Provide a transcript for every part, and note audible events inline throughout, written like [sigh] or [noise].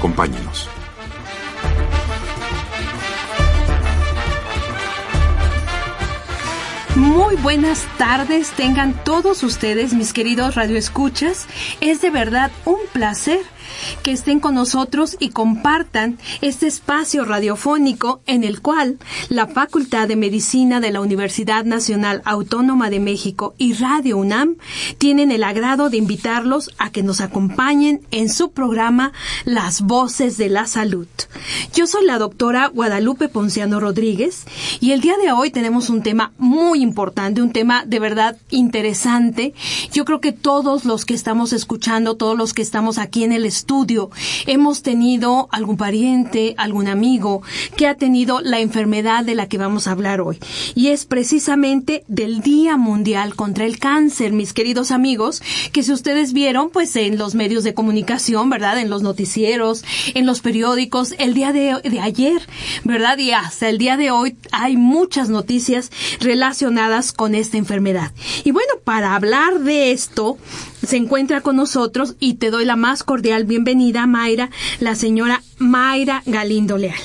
Acompáñenos. Muy buenas tardes tengan todos ustedes, mis queridos radioescuchas. Es de verdad un placer que estén con nosotros y compartan este espacio radiofónico en el cual la Facultad de Medicina de la Universidad Nacional Autónoma de México y Radio UNAM tienen el agrado de invitarlos a que nos acompañen en su programa Las Voces de la Salud. Yo soy la doctora Guadalupe Ponciano Rodríguez y el día de hoy tenemos un tema muy importante, un tema de verdad interesante. Yo creo que todos los que estamos escuchando, todos los que estamos aquí en el estudio, hemos tenido algún pariente, algún amigo que ha tenido la enfermedad de la que vamos a hablar hoy. Y es precisamente del Día Mundial contra el Cáncer, mis queridos amigos, que si ustedes vieron, pues en los medios de comunicación, ¿verdad? En los noticieros, en los periódicos, el día de, de ayer, ¿verdad? Y hasta el día de hoy hay muchas noticias relacionadas con esta enfermedad. Y bueno, para hablar de esto, se encuentra con nosotros y te doy la más cordial bienvenida, Mayra, la señora Mayra Galindo Leal.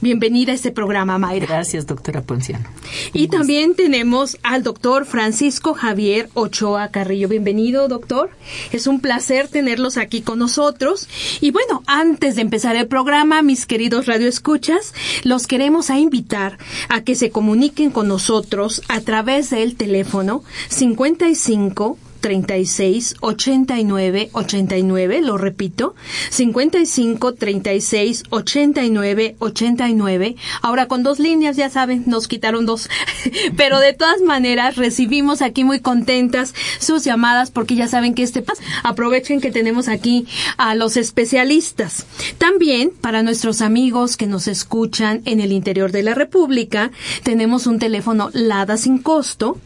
Bienvenida a este programa, Mayra. Gracias, doctora Ponciano. Y también tenemos al doctor Francisco Javier Ochoa Carrillo. Bienvenido, doctor. Es un placer tenerlos aquí con nosotros. Y bueno, antes de empezar el programa, mis queridos radioescuchas, los queremos a invitar a que se comuniquen con nosotros a través del teléfono 55 36 89 89, lo repito, 55 36 89 89. Ahora con dos líneas, ya saben, nos quitaron dos, [laughs] pero de todas maneras recibimos aquí muy contentas sus llamadas porque ya saben que este aprovechen que tenemos aquí a los especialistas. También para nuestros amigos que nos escuchan en el interior de la República, tenemos un teléfono LADA sin costo,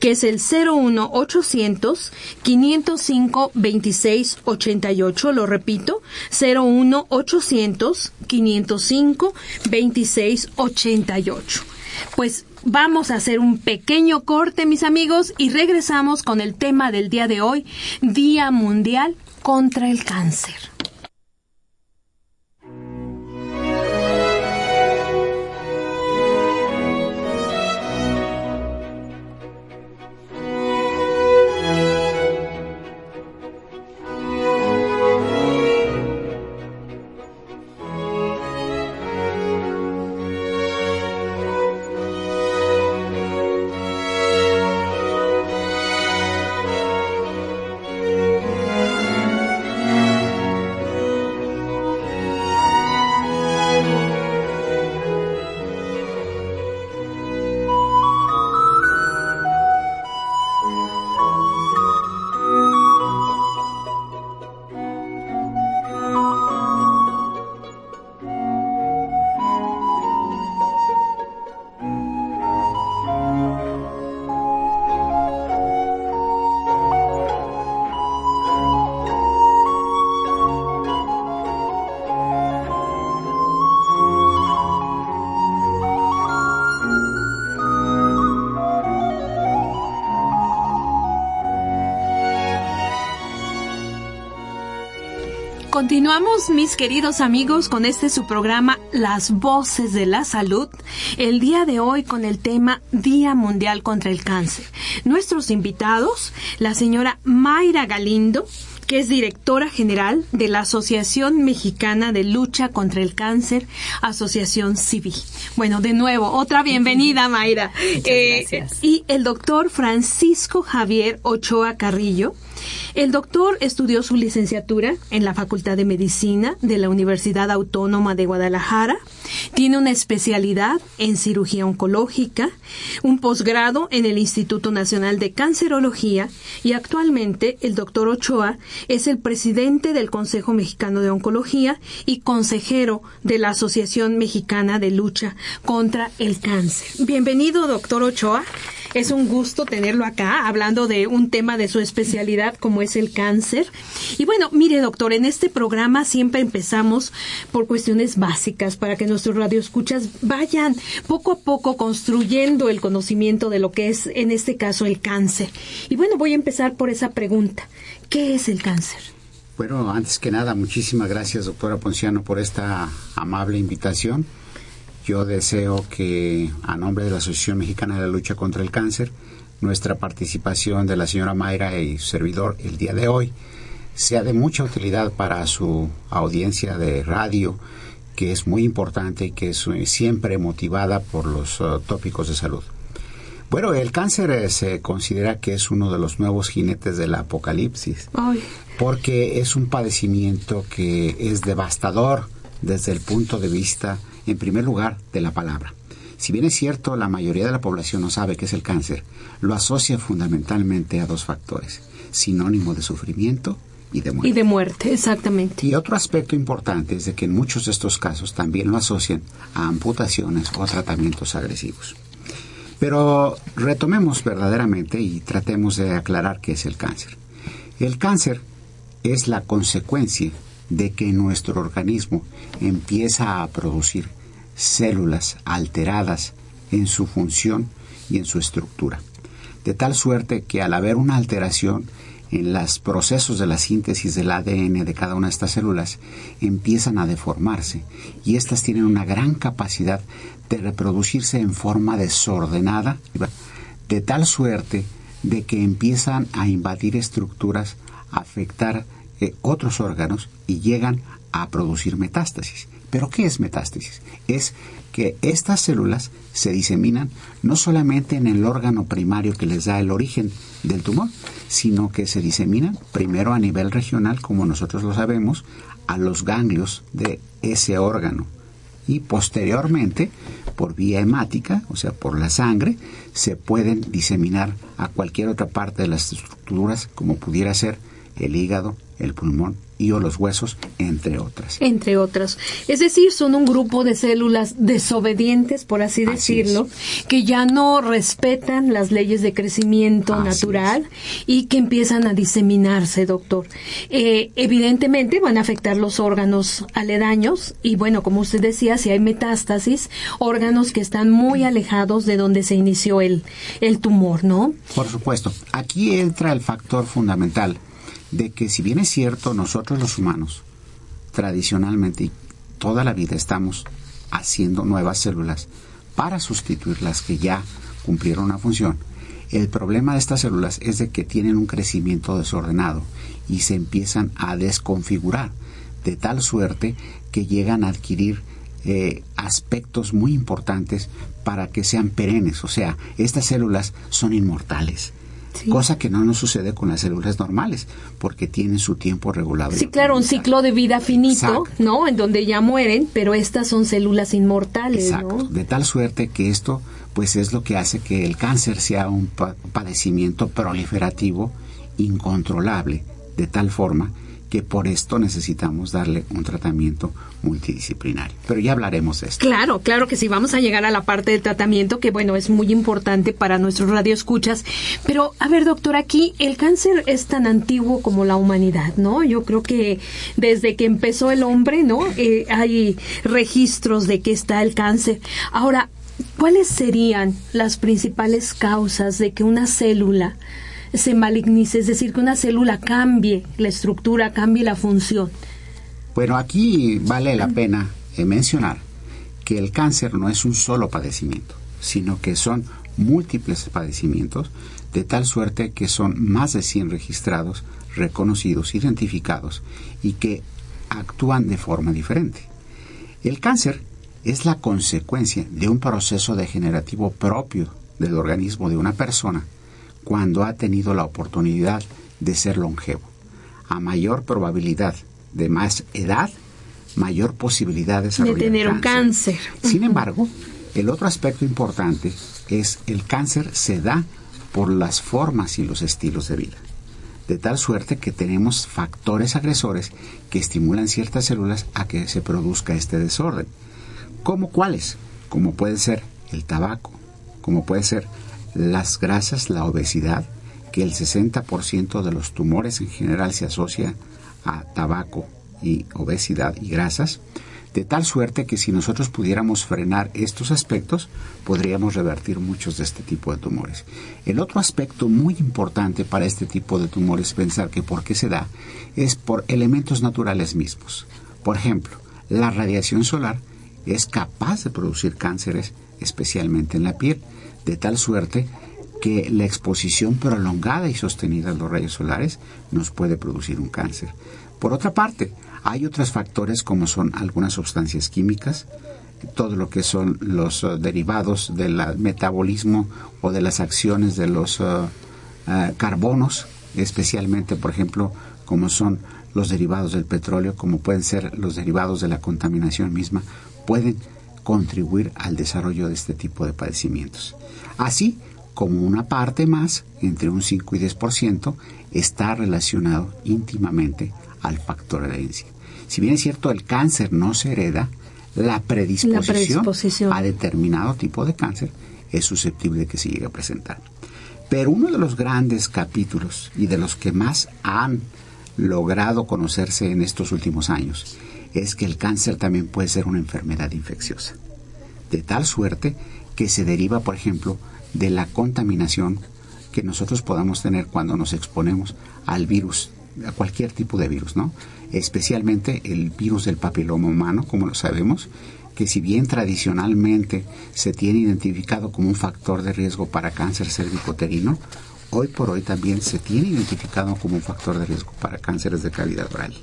que es el 01 800 505 26 88, lo repito, 01 800 505 26 88. Pues vamos a hacer un pequeño corte, mis amigos, y regresamos con el tema del día de hoy, Día Mundial contra el Cáncer. Continuamos, mis queridos amigos, con este su programa Las Voces de la Salud. El día de hoy con el tema Día Mundial contra el Cáncer. Nuestros invitados, la señora Mayra Galindo, que es directora general de la Asociación Mexicana de Lucha contra el Cáncer, Asociación Civil. Bueno, de nuevo, otra bienvenida, Mayra. Eh, gracias. Y el doctor Francisco Javier Ochoa Carrillo. El doctor estudió su licenciatura en la Facultad de Medicina de la Universidad Autónoma de Guadalajara Tiene una especialidad en cirugía oncológica, un posgrado en el Instituto Nacional de Cancerología y actualmente el doctor Ochoa es el presidente del Consejo Mexicano de Oncología y consejero de la Asociación Mexicana de Lucha contra el Cáncer. Bienvenido, doctor Ochoa. Es un gusto tenerlo acá hablando de un tema de su especialidad como es el cáncer. Y bueno, mire doctor, en este programa siempre empezamos por cuestiones básicas para que nuestros radioescuchas vayan poco a poco construyendo el conocimiento de lo que es en este caso el cáncer. Y bueno, voy a empezar por esa pregunta. ¿Qué es el cáncer? Bueno, antes que nada, muchísimas gracias, doctora Ponciano, por esta amable invitación. Yo deseo que, a nombre de la Asociación Mexicana de la Lucha contra el Cáncer, nuestra participación de la señora Mayra y su servidor el día de hoy sea de mucha utilidad para su audiencia de radio, que es muy importante y que es siempre motivada por los uh, tópicos de salud. Bueno, el cáncer eh, se considera que es uno de los nuevos jinetes del apocalipsis, porque es un padecimiento que es devastador desde el punto de vista en primer lugar, de la palabra. Si bien es cierto, la mayoría de la población no sabe qué es el cáncer, lo asocia fundamentalmente a dos factores, sinónimo de sufrimiento y de muerte. Y de muerte, exactamente. Y otro aspecto importante es de que en muchos de estos casos también lo asocian a amputaciones o tratamientos agresivos. Pero retomemos verdaderamente y tratemos de aclarar qué es el cáncer. El cáncer es la consecuencia de que nuestro organismo empieza a producir células alteradas en su función y en su estructura. De tal suerte que al haber una alteración en los procesos de la síntesis del ADN de cada una de estas células, empiezan a deformarse y éstas tienen una gran capacidad de reproducirse en forma desordenada, de tal suerte de que empiezan a invadir estructuras, a afectar eh, otros órganos y llegan a producir metástasis. ¿Pero qué es metástasis? Es que estas células se diseminan no solamente en el órgano primario que les da el origen del tumor, sino que se diseminan primero a nivel regional, como nosotros lo sabemos, a los ganglios de ese órgano. Y posteriormente por vía hemática, o sea, por la sangre, se pueden diseminar a cualquier otra parte de las estructuras, como pudiera ser el hígado, el pulmón y o los huesos, entre otras. Entre otras. Es decir, son un grupo de células desobedientes, por así, decirlo, que ya no respetan las leyes de crecimiento natural y que empiezan a diseminarse, doctor. Eh, evidentemente van a afectar los órganos aledaños y, bueno, como usted decía, si hay metástasis, órganos que están muy alejados de donde se inició el, el tumor, ¿no? Por supuesto. Aquí entra el factor fundamental de que si bien es cierto, nosotros los humanos, tradicionalmente y toda la vida estamos haciendo nuevas células para sustituir las que ya cumplieron una función, el problema de estas células es de que tienen un crecimiento desordenado y se empiezan a desconfigurar de tal suerte que llegan a adquirir eh, aspectos muy importantes para que sean perennes. O sea, estas células son inmortales cosa que no nos sucede con las células normales, porque tienen su tiempo regulado. Sí, claro, un ciclo de vida finito, ¿no? En donde ya mueren, pero estas son células inmortales, Exacto. De tal suerte que esto, pues, es lo que hace que el cáncer sea un padecimiento proliferativo incontrolable, de tal forma que por esto necesitamos darle un tratamiento multidisciplinario. Pero ya hablaremos de esto. Claro, claro que sí, vamos a llegar a la parte del tratamiento que bueno, es muy importante para nuestros radioescuchas, pero a ver, doctor, aquí el cáncer es tan antiguo como la humanidad, ¿no? Yo creo que desde que empezó el hombre, ¿no? Eh, hay registros de que está el cáncer. Ahora, ¿cuáles serían las principales causas de que una célula se malignice, es decir, que una célula cambie la estructura, cambie la función. Bueno, aquí vale la pena eh, mencionar que el cáncer no es un solo padecimiento, sino que son múltiples padecimientos, de tal suerte que son más de 100 registrados, reconocidos, identificados y que actúan de forma diferente. El cáncer es la consecuencia de un proceso degenerativo propio del organismo de una persona cuando ha tenido la oportunidad de ser longevo. A mayor probabilidad de más edad, mayor posibilidad de De tener un cáncer. Sin embargo, el otro aspecto importante es el cáncer se da por las formas y los estilos de vida. De tal suerte que tenemos factores agresores que estimulan ciertas células a que se produzca este desorden. ¿Cómo cuáles? Como puede ser el tabaco, como puede ser las grasas, la obesidad, que el 60% de los tumores en general se asocia a tabaco y obesidad y grasas, de tal suerte que si nosotros pudiéramos frenar estos aspectos, podríamos revertir muchos de este tipo de tumores. El otro aspecto muy importante para este tipo de tumores, pensar que por qué se da, es por elementos naturales mismos. Por ejemplo, la radiación solar es capaz de producir cánceres, especialmente en la piel, de tal suerte que la exposición prolongada y sostenida a los rayos solares nos puede producir un cáncer. Por otra parte, hay otros factores como son algunas sustancias químicas, todo lo que son los uh, derivados del metabolismo o de las acciones de los uh, uh, carbonos, especialmente, por ejemplo, como son los derivados del petróleo, como pueden ser los derivados de la contaminación misma, pueden contribuir al desarrollo de este tipo de padecimientos. Así como una parte más, entre un 5 y 10%, está relacionado íntimamente al factor herencia. Si bien es cierto, el cáncer no se hereda, la predisposición, a determinado tipo de cáncer es susceptible de que se llegue a presentar. Pero uno de los grandes capítulos y de los que más han logrado conocerse en estos últimos años es que el cáncer también puede ser una enfermedad infecciosa. De tal suerte que se deriva, por ejemplo, de la contaminación que nosotros podamos tener cuando nos exponemos al virus a cualquier tipo de virus, ¿no? Especialmente el virus del papiloma humano, como lo sabemos, que si bien tradicionalmente se tiene identificado como un factor de riesgo para cáncer cervicoterino, hoy por hoy también se tiene identificado como un factor de riesgo para cánceres de cavidad oral.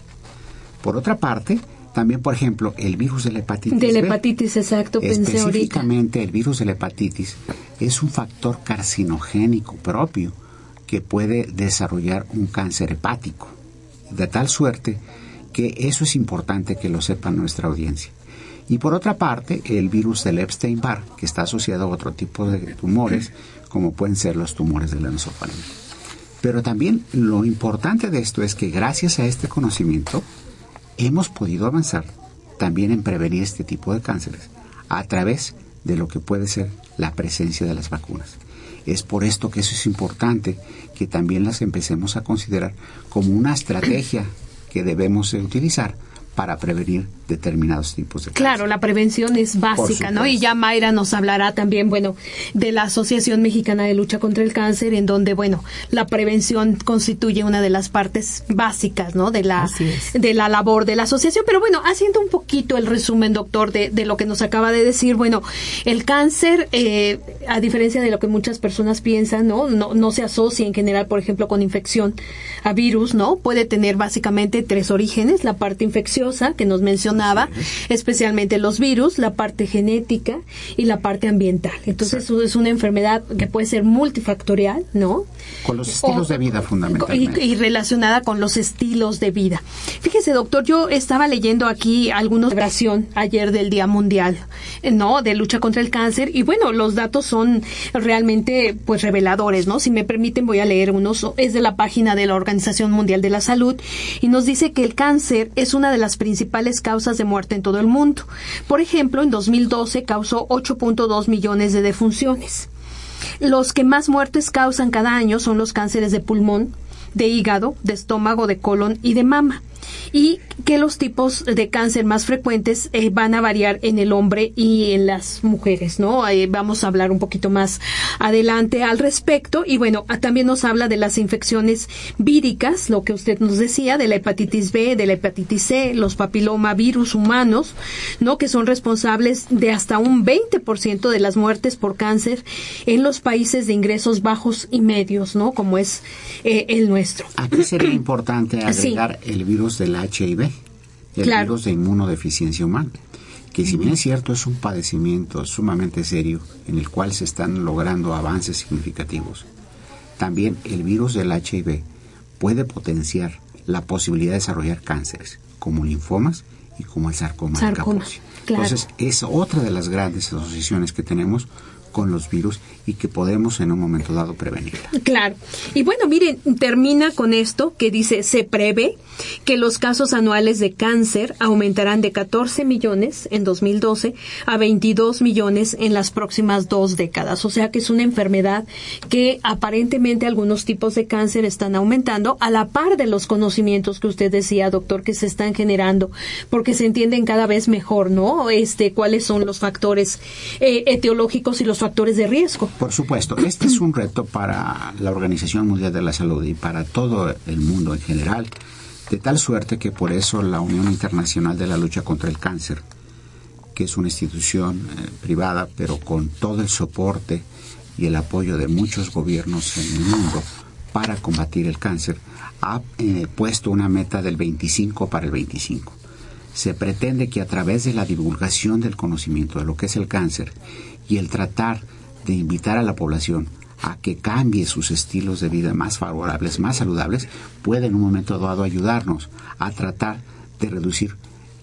Por otra parte, también, por ejemplo, el virus de la hepatitis. De la hepatitis, exacto, pensé Específicamente, el virus de la hepatitis es un factor carcinogénico propio que puede desarrollar un cáncer hepático. De tal suerte que eso es importante que lo sepa nuestra audiencia. Y por otra parte, el virus del Epstein-Barr, que está asociado a otro tipo de tumores, como pueden ser los tumores de la. Pero también lo importante de esto es que gracias a este conocimiento hemos podido avanzar también en prevenir este tipo de cánceres a través de lo que puede ser la presencia de las vacunas. Es por esto que eso es importante, que también las empecemos a considerar como una estrategia que debemos utilizar para prevenir determinados tipos de cáncer. Claro, la prevención es básica, ¿no? Y ya Mayra nos hablará también, bueno, de la Asociación Mexicana de Lucha contra el Cáncer, en donde, bueno, la prevención constituye una de las partes básicas, ¿no? De la, de la labor de la asociación. Pero bueno, haciendo un poquito el resumen, doctor, de, de lo que nos acaba de decir, bueno, el cáncer, eh, a diferencia de lo que muchas personas piensan, ¿no? No, no se asocia en general, por ejemplo, con infección a virus, ¿no? Puede tener básicamente tres orígenes, la parte infecciosa que nos mencionaba, especialmente los virus, la parte genética y la parte ambiental. Entonces es una enfermedad que puede ser multifactorial, ¿no? Con los estilos de vida fundamentalmente. Y, relacionada con los estilos de vida. Fíjese, doctor, yo estaba leyendo aquí algunos celebración ayer del Día Mundial, ¿no? De lucha contra el cáncer y bueno, los datos son realmente pues reveladores, ¿no? Si me permiten voy a leer unos, es de la página de la Organización Mundial de la Salud y nos dice que el cáncer es una de las principales causas de muerte en todo el mundo. Por ejemplo, en 2012 causó 8.2 millones de defunciones. Los que más muertes causan cada año son los cánceres de pulmón, de hígado, de estómago, de colon y de mama y que los tipos de cáncer más frecuentes eh, van a variar en el hombre y en las mujeres, ¿no? Eh, vamos a hablar un poquito más adelante al respecto y bueno, ah, también nos habla de las infecciones víricas, lo que usted nos decía, de la hepatitis B, de la hepatitis C, los papilomavirus humanos, ¿no? Que son responsables de hasta un 20% de las muertes por cáncer en los países de ingresos bajos y medios, ¿no? Como es eh, el nuestro. Aquí sería importante [clears throat] agregar el virus del HIV, el virus de inmunodeficiencia humana, que si bien es cierto es un padecimiento sumamente serio en el cual se están logrando avances significativos, también el virus del HIV puede potenciar la posibilidad de desarrollar cánceres como linfomas y como el sarcoma, de Kaposi. Entonces, es otra de las grandes asociaciones que tenemos con los virus y que podemos en un momento dado prevenirla. Claro. Y bueno, miren, termina con esto que dice, se prevé que los casos anuales de cáncer aumentarán de 14 millones en 2012 a 22 millones en las próximas dos décadas. O sea que es una enfermedad que aparentemente algunos tipos de cáncer están aumentando a la par de los conocimientos que usted decía, doctor, que se están generando, porque se entienden cada vez mejor, ¿no? Este, cuáles son los factores eh, etiológicos y los factores de riesgo. Por supuesto, este es un reto para la Organización Mundial de la Salud y para todo el mundo en general, de tal suerte que por eso la Unión Internacional de la Lucha contra el Cáncer, que es una institución eh, privada, pero con todo el soporte y el apoyo de muchos gobiernos en el mundo para combatir el cáncer, ha eh, puesto una meta del 25 para el 25 se pretende que a través de la divulgación del conocimiento de lo que es el cáncer y el tratar de invitar a la población a que cambie sus estilos de vida más favorables, más saludables, puede en un momento dado ayudarnos a tratar de reducir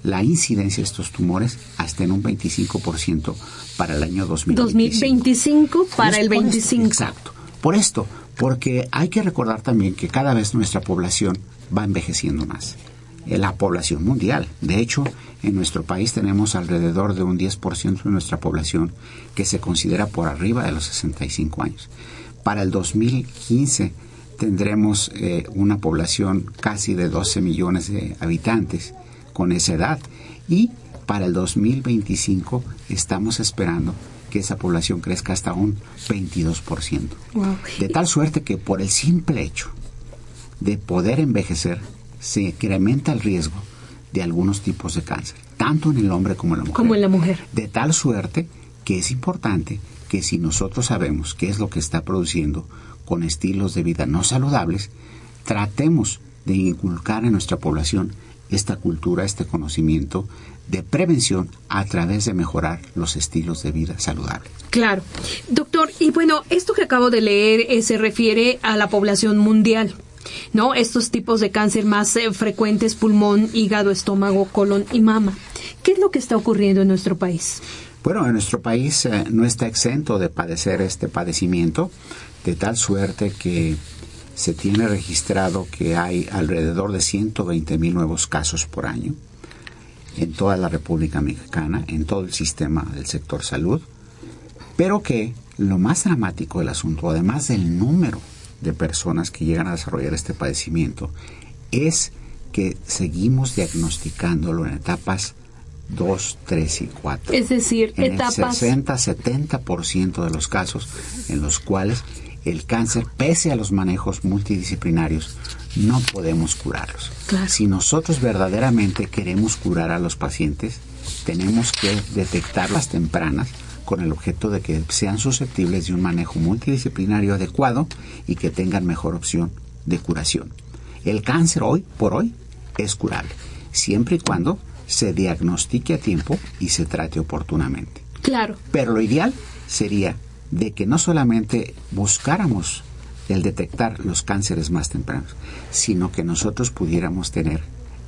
la incidencia de estos tumores hasta en un 25% para el año 2025. 2025 para el 25. exacto. Por esto, porque hay que recordar también que cada vez nuestra población va envejeciendo más. La población mundial. De hecho, en nuestro país tenemos alrededor de un 10% de nuestra población que se considera por arriba de los 65 años. Para el 2015 tendremos eh, una población casi de 12 millones de habitantes con esa edad y para el 2025 estamos esperando que esa población crezca hasta un 22%. De tal suerte que por el simple hecho de poder envejecer se incrementa el riesgo de algunos tipos de cáncer, tanto en el hombre como en la mujer. Como en la mujer. De tal suerte que es importante que si nosotros sabemos qué es lo que está produciendo con estilos de vida no saludables, tratemos de inculcar en nuestra población esta cultura, este conocimiento de prevención a través de mejorar los estilos de vida saludables. Claro. Doctor, y bueno, esto que acabo de leer eh, se refiere a la población mundial. ¿No? Estos tipos de cáncer más eh, frecuentes, pulmón, hígado, estómago, colon y mama. ¿Qué es lo que está ocurriendo en nuestro país? Bueno, en nuestro país eh, no está exento de padecer este padecimiento, de tal suerte que se tiene registrado que hay alrededor de 120 mil nuevos casos por año en toda la República Mexicana, en todo el sistema del sector salud, pero que lo más dramático del asunto, además del número de personas que llegan a desarrollar este padecimiento es que seguimos diagnosticándolo en etapas 2, 3 y 4. Es decir, en etapas. El 60-70% de los casos en los cuales el cáncer, pese a los manejos multidisciplinarios, no podemos curarlos. Si nosotros verdaderamente queremos curar a los pacientes, tenemos que detectarlas tempranas con el objeto de que sean susceptibles de un manejo multidisciplinario adecuado y que tengan mejor opción de curación. El cáncer hoy por hoy es curable, siempre y cuando se diagnostique a tiempo y se trate oportunamente. Claro. Pero lo ideal sería de que no solamente buscáramos el detectar los cánceres más tempranos, sino que nosotros pudiéramos tener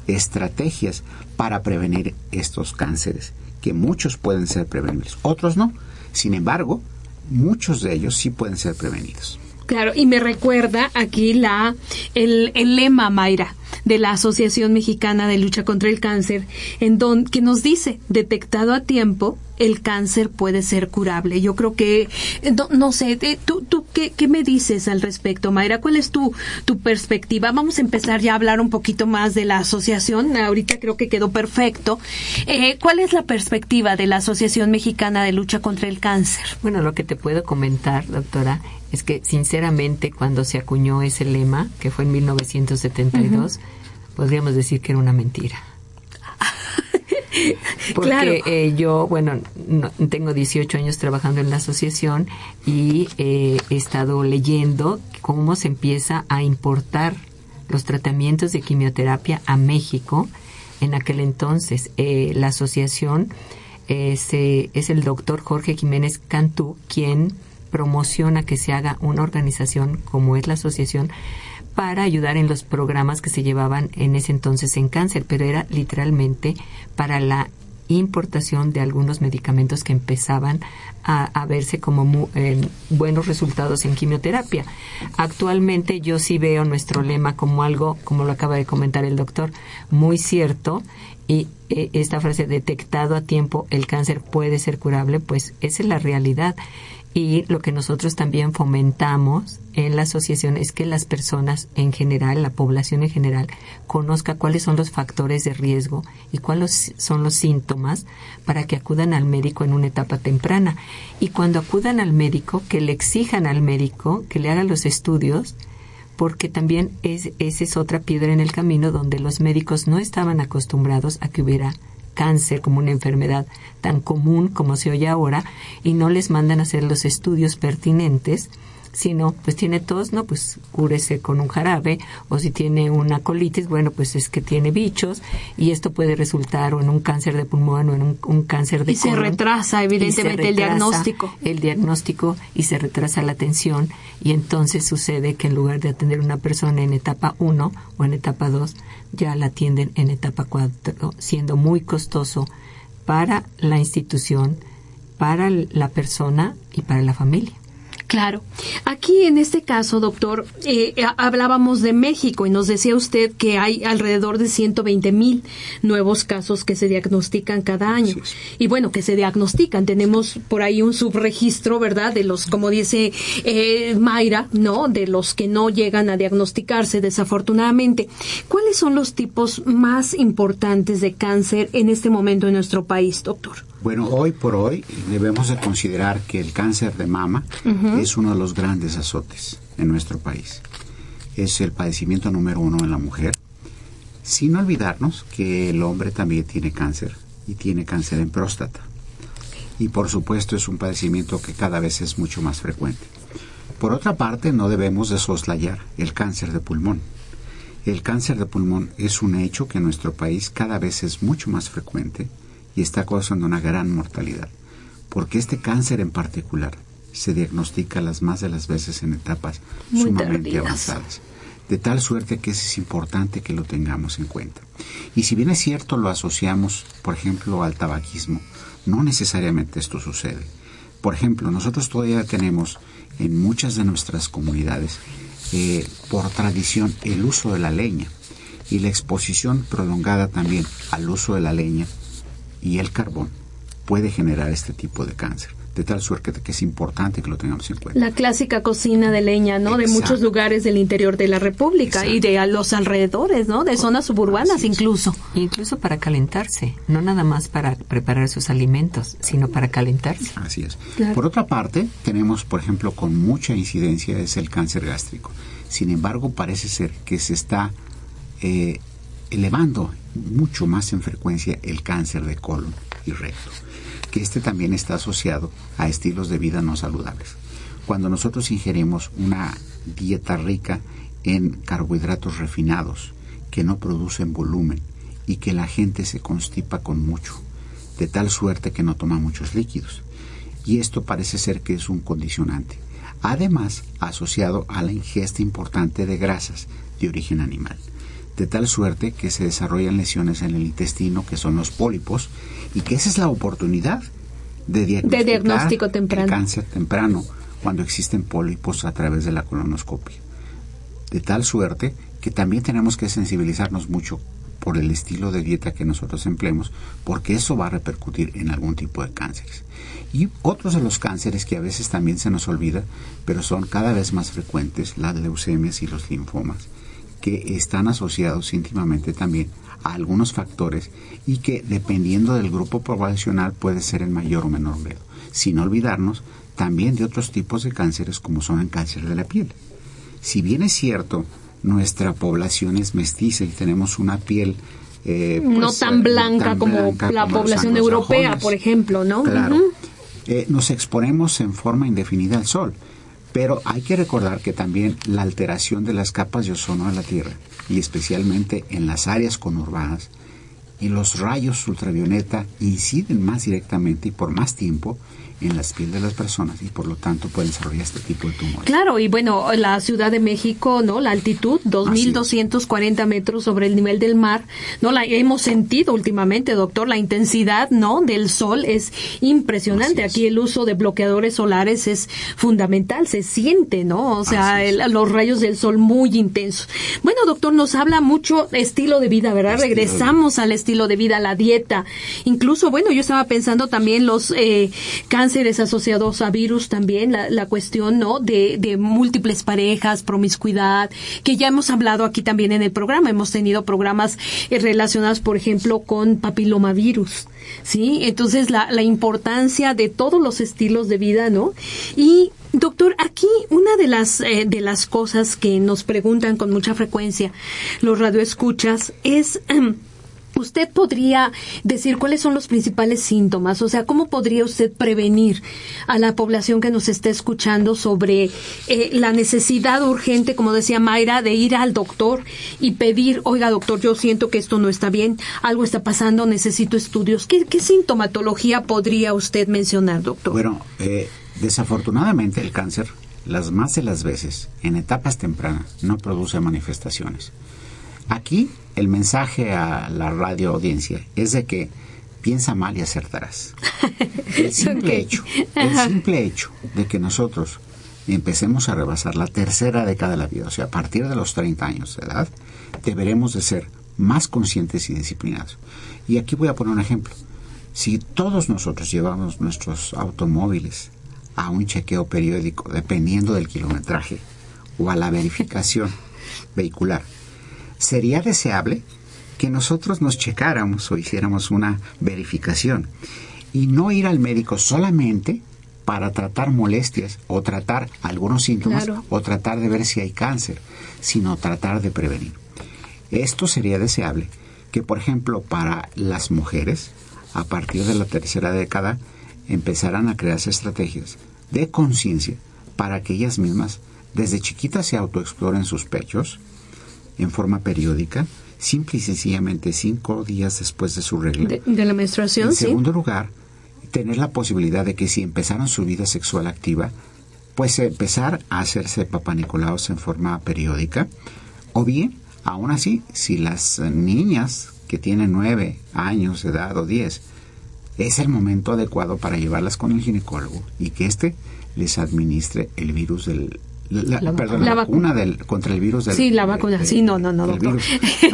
estrategias para prevenir estos cánceres que muchos pueden ser prevenibles, otros no. Sin embargo, muchos de ellos sí pueden ser prevenidos. Claro, y me recuerda aquí la el, el lema Mayra de la Asociación Mexicana de Lucha contra el Cáncer, en don, que nos dice, detectado a tiempo, el cáncer puede ser curable. Yo creo que, eh, no, sé, eh, ¿tú, tú qué, qué, me dices al respecto, Mayra? ¿Cuál es tu, tu perspectiva? Vamos a empezar ya a hablar un poquito más de la asociación. Ahorita creo que quedó perfecto. Eh, ¿Cuál es la perspectiva de la Asociación Mexicana de Lucha contra el Cáncer? Bueno, lo que te puedo comentar, doctora, es que sinceramente cuando se acuñó ese lema, que fue en 1972, podríamos decir que era una mentira. [laughs] Porque eh, yo, bueno, tengo 18 años trabajando en la asociación y eh, he estado leyendo cómo se empieza a importar los tratamientos de quimioterapia a México. En aquel entonces, eh, la asociación es el doctor Jorge Jiménez Cantú quien promociona que se haga una organización como es la asociación para ayudar en los programas que se llevaban en ese entonces en cáncer, pero era literalmente para la importación de algunos medicamentos que empezaban a, verse como buenos resultados en quimioterapia. Actualmente yo sí veo nuestro lema como algo, como lo acaba de comentar el doctor, muy cierto y eh, esta frase detectado a tiempo el cáncer puede ser curable, pues esa es la realidad. Y lo que nosotros también fomentamos en la asociación es que las personas en general, la población en general, conozca cuáles son los factores de riesgo y cuáles son los síntomas para que acudan al médico en una etapa temprana. Y cuando acudan al médico, que le exijan al médico que le haga los estudios, porque también es, esa es otra piedra en el camino donde los médicos no estaban acostumbrados a que hubiera cáncer como una enfermedad tan común como se oye ahora y no les mandan a hacer los estudios pertinentes sino pues tiene tos, no, pues cúrese con un jarabe, o si tiene una colitis, bueno, pues es que tiene bichos y esto puede resultar o en un cáncer de pulmón o en un, cáncer de y se retrasa evidentemente el diagnóstico. El diagnóstico y se retrasa la atención y entonces sucede que en lugar de atender una persona en etapa 1 o en etapa 2, ya la atienden en etapa 4, siendo muy costoso para la institución, para la persona y para la familia. Claro. Aquí en este caso, doctor, eh, hablábamos de México y nos decía usted que hay alrededor de 120 mil nuevos casos que se diagnostican cada año. Y bueno, que se diagnostican. Tenemos por ahí un subregistro, ¿verdad? De los, como dice eh, Mayra, ¿no? De los que no llegan a diagnosticarse, desafortunadamente. ¿Cuáles son los tipos más importantes de cáncer en este momento en nuestro país, doctor? Bueno, hoy por hoy debemos de considerar que el cáncer de mama es uno de los grandes azotes en nuestro país. Es el padecimiento número uno en la mujer, sin olvidarnos que el hombre también tiene cáncer y tiene cáncer en próstata. Y por supuesto es un padecimiento que cada vez es mucho más frecuente. Por otra parte, no debemos de soslayar el cáncer de pulmón. El cáncer de pulmón es un hecho que en nuestro país cada vez es mucho más frecuente y está causando una gran mortalidad, porque este cáncer en particular se diagnostica las más de las veces en etapas sumamente avanzadas. De tal suerte que es importante que lo tengamos en cuenta. Y si bien es cierto, lo asociamos, por ejemplo, al tabaquismo, no necesariamente esto sucede. Por ejemplo, nosotros todavía tenemos en muchas de nuestras comunidades, eh, por tradición, el uso de la leña y la exposición prolongada también al uso de la leña y el carbón puede generar este tipo de cáncer. De tal suerte que es importante que lo tengamos en cuenta. La clásica cocina de leña, ¿no? De muchos lugares del interior de la República y de los alrededores, ¿no? De zonas suburbanas incluso. Incluso para calentarse, no nada más para preparar sus alimentos, sino para calentarse. Así es. Por otra parte, tenemos, por ejemplo, con mucha incidencia es el cáncer gástrico. Sin embargo, parece ser que se está eh, elevando mucho más en frecuencia el cáncer de colon y recto, que este también está asociado a estilos de vida no saludables. Cuando nosotros ingerimos una dieta rica en carbohidratos refinados, que no producen volumen y que la gente se constipa con mucho, de tal suerte que no toma muchos líquidos. Y esto parece ser que es un condicionante. Además, asociado a la ingesta importante de grasas de origen animal de tal suerte que se desarrollan lesiones en el intestino, que son los pólipos, y que esa es la oportunidad de, diagnóstico temprano. El cáncer temprano cuando existen pólipos a través de la colonoscopia. De tal suerte que también tenemos que sensibilizarnos mucho por el estilo de dieta que nosotros empleemos, porque eso va a repercutir en algún tipo de cánceres. Y otros de los cánceres que a veces también se nos olvida, pero son cada vez más frecuentes, las leucemias y los linfomas que están asociados íntimamente también a algunos factores y que dependiendo del grupo poblacional puede ser en mayor o menor grado. Sin olvidarnos también de otros tipos de cánceres como son el cáncer de la piel. Si bien es cierto, nuestra población es mestiza y tenemos una piel eh, no pues, tan blanca como la población europea, por ejemplo, ¿no? Claro. Eh, nos exponemos en forma indefinida al sol. Pero hay que recordar que también la alteración de las capas de ozono de la Tierra, y especialmente en las áreas conurbadas, y los rayos ultravioleta inciden más directamente y por más tiempo en las piel de las personas y por lo tanto pueden desarrollar este tipo de tumores. Claro, y bueno, la Ciudad de México, ¿no? La altitud, 2.240 metros sobre el nivel del mar, ¿no? La hemos sentido últimamente, doctor, la intensidad, ¿no? Del sol es impresionante. Aquí el uso de bloqueadores solares es fundamental, se siente, ¿no? O sea, los rayos del sol muy intensos. Bueno, doctor, nos habla mucho estilo de vida, ¿verdad? Regresamos al estilo de vida, a la dieta. Incluso, bueno, yo estaba pensando también los eh, cánceres asociados a virus también, la, la cuestión, ¿no? De, de, múltiples parejas, promiscuidad, que ya hemos hablado aquí también en el programa. Hemos tenido programas eh, relacionados, por ejemplo, con papilomavirus, ¿sí? Entonces, la, la importancia de todos los estilos de vida, ¿no? Y Doctor, aquí una de las eh, de las cosas que nos preguntan con mucha frecuencia los radioescuchas es [clears throat] ¿Usted podría decir cuáles son los principales síntomas? O sea, ¿cómo podría usted prevenir a la población que nos está escuchando sobre eh, la necesidad urgente, como decía Mayra, de ir al doctor y pedir, oiga doctor, yo siento que esto no está bien, algo está pasando, necesito estudios? ¿Qué, sintomatología podría usted mencionar, doctor? Bueno, eh, desafortunadamente el cáncer, las más de las veces, en etapas tempranas, no produce manifestaciones. Aquí el mensaje a la radio audiencia es de que piensa mal y acertarás. [laughs] El simple hecho, el simple hecho de que nosotros empecemos a rebasar la tercera década de la vida, o sea, a partir de los 30 años de edad, deberemos de ser más conscientes y disciplinados. Y aquí voy a poner un ejemplo. Si todos nosotros llevamos nuestros automóviles a un chequeo periódico, dependiendo del kilometraje, o a la verificación vehicular, sería deseable que nosotros nos checáramos o hiciéramos una verificación y no ir al médico solamente para tratar molestias o tratar algunos síntomas o tratar de ver si hay cáncer, sino tratar de prevenir. Esto sería deseable que, por ejemplo, para las mujeres, a partir de la tercera década, empezaran a crearse estrategias de conciencia para que ellas mismas desde chiquitas se autoexploren sus pechos, en forma periódica, simple y sencillamente cinco días después de su regla. De, la menstruación, En segundo lugar, tener la posibilidad de que si empezaron su vida sexual activa, pues empezar a hacerse papanicolaos en forma periódica, o bien, aún así, si las niñas que tienen nueve años de edad o diez, es el momento adecuado para llevarlas con el ginecólogo y que éste les administre el virus del la, perdón, la, vacuna del, contra el virus del Sí, la vacuna, sí, no, no, no, doctor.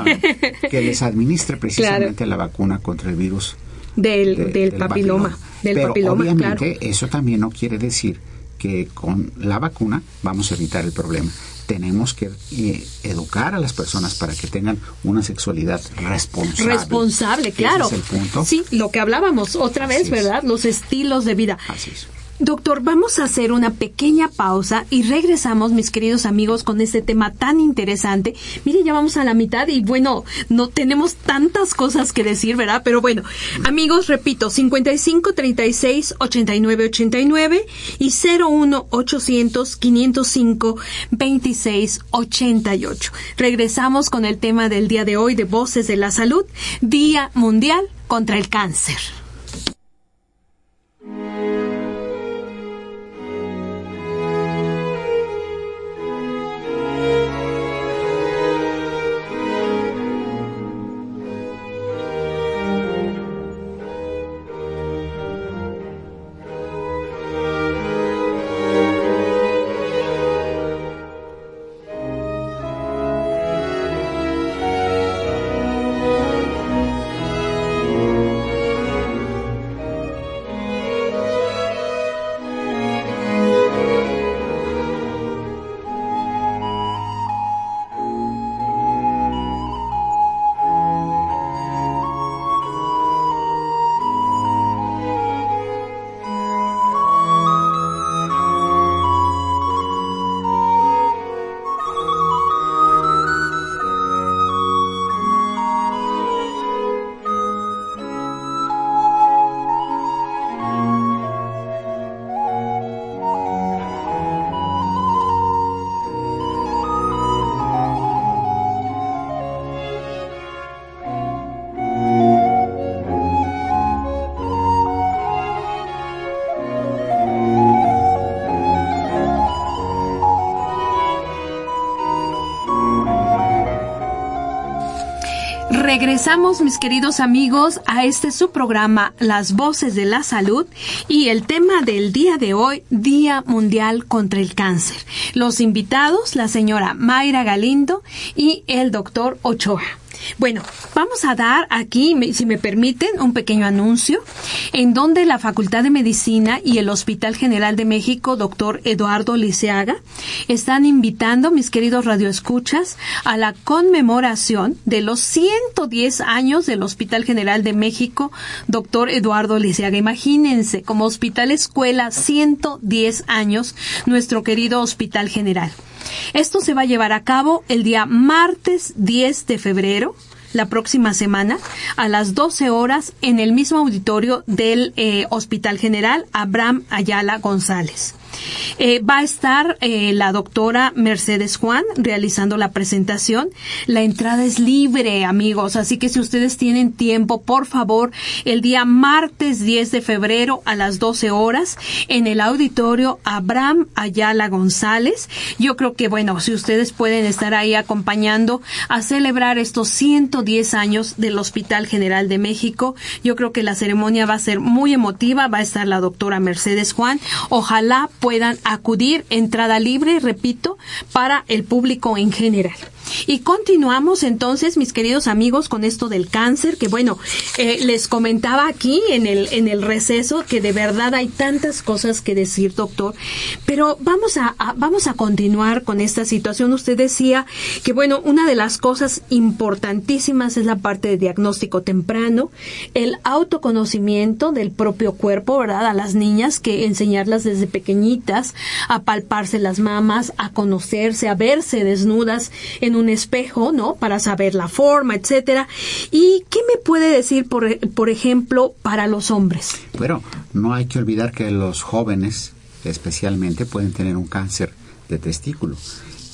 [laughs] que les administre precisamente la vacuna contra el virus del, del, papiloma, Del Pero papiloma, obviamente eso también no quiere decir que con la vacuna vamos a evitar el problema. Tenemos que eh, educar a las personas para que tengan una sexualidad responsable. Responsable, claro. Ese es el punto. Sí, lo que hablábamos otra vez, ¿verdad? Los estilos de vida. Así es. Doctor, vamos a hacer una pequeña pausa y regresamos, mis queridos amigos, con este tema tan interesante. Mire, ya vamos a la mitad y bueno, no tenemos tantas cosas que decir, ¿verdad? Pero bueno, amigos, repito, 55 36 89 89 y 01 800 505 26 88. Regresamos con el tema del día de hoy de Voces de la Salud, Día Mundial contra el Cáncer. Regresamos, mis queridos amigos, a este su programa Las Voces de la Salud y el tema del día de hoy, Día Mundial contra el Cáncer. Los invitados, la señora Mayra Galindo y el doctor Ochoa. Bueno, vamos a dar aquí, si me permiten, un pequeño anuncio en donde la Facultad de Medicina y el Hospital General de México, doctor Eduardo Liceaga, están invitando, mis queridos radioescuchas, a la conmemoración de los 110 años del Hospital General de México, doctor Eduardo Liceaga. Imagínense, como hospital escuela, 110 años, nuestro querido Hospital General. Esto se va a llevar a cabo el día martes 10 de febrero la próxima semana a las 12 horas en el mismo auditorio del eh, Hospital General Abraham Ayala González. Eh, va a estar eh, la doctora Mercedes Juan realizando la presentación. La entrada es libre, amigos, así que si ustedes tienen tiempo, por favor, el día martes 10 de febrero a las 12 horas en el auditorio Abraham Ayala González. Yo creo que, bueno, si ustedes pueden estar ahí acompañando a celebrar estos 110 años del Hospital General de México, yo creo que la ceremonia va a ser muy emotiva. Va a estar la doctora Mercedes Juan. Ojalá puedan acudir, entrada libre, repito, para el público en general. Y continuamos entonces, mis queridos amigos, con esto del cáncer, que bueno, eh, les comentaba aquí en el, en el receso que de verdad hay tantas cosas que decir, doctor, pero vamos a, vamos a continuar con esta situación. Usted decía que bueno, una de las cosas importantísimas es la parte de diagnóstico temprano, el autoconocimiento del propio cuerpo, ¿verdad? A las niñas que enseñarlas desde pequeñitas a palparse las mamas, a conocerse, a verse desnudas en un espejo, ¿no? Para saber la forma, etcétera. ¿Y qué me puede decir, por, por ejemplo, para los hombres? Bueno, no hay que olvidar que los jóvenes, especialmente, pueden tener un cáncer de testículo.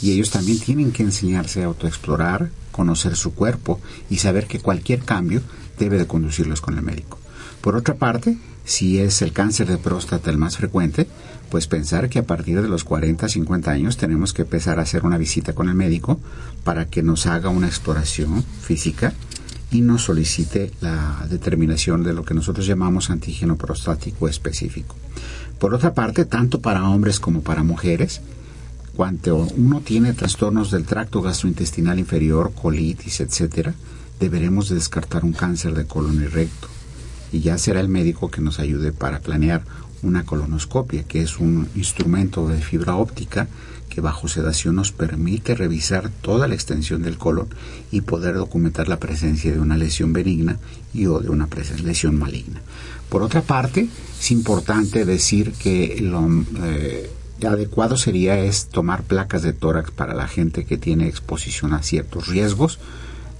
Y ellos también tienen que enseñarse a autoexplorar, conocer su cuerpo y saber que cualquier cambio debe de conducirlos con el médico. Por otra parte, si es el cáncer de próstata el más frecuente, pues pensar que a partir de los 40, 50 años tenemos que empezar a hacer una visita con el médico para que nos haga una exploración física y nos solicite la determinación de lo que nosotros llamamos antígeno prostático específico. Por otra parte, tanto para hombres como para mujeres, cuando uno tiene trastornos del tracto gastrointestinal inferior, colitis, etcétera, deberemos descartar un cáncer de colon y recto. Y ya será el médico que nos ayude para planear una colonoscopia, que es un instrumento de fibra óptica que bajo sedación nos permite revisar toda la extensión del colon y poder documentar la presencia de una lesión benigna y o de una lesión maligna. Por otra parte, es importante decir que lo eh, adecuado sería es tomar placas de tórax para la gente que tiene exposición a ciertos riesgos,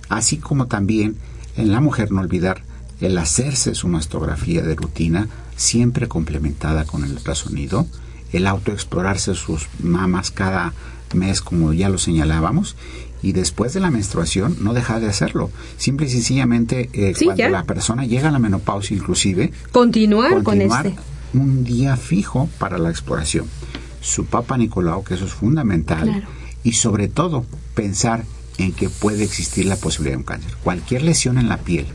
así como también en la mujer no olvidar el hacerse su mastografía de rutina siempre complementada con el ultrasonido, el autoexplorarse sus mamas cada mes como ya lo señalábamos y después de la menstruación no dejar de hacerlo. Simple y sencillamente eh, cuando la persona llega a la menopausia inclusive continuar, con este un día fijo para la exploración. Su Papa Nicolau, que eso es fundamental, y sobre todo pensar en que puede existir la posibilidad de un cáncer. Cualquier lesión en la piel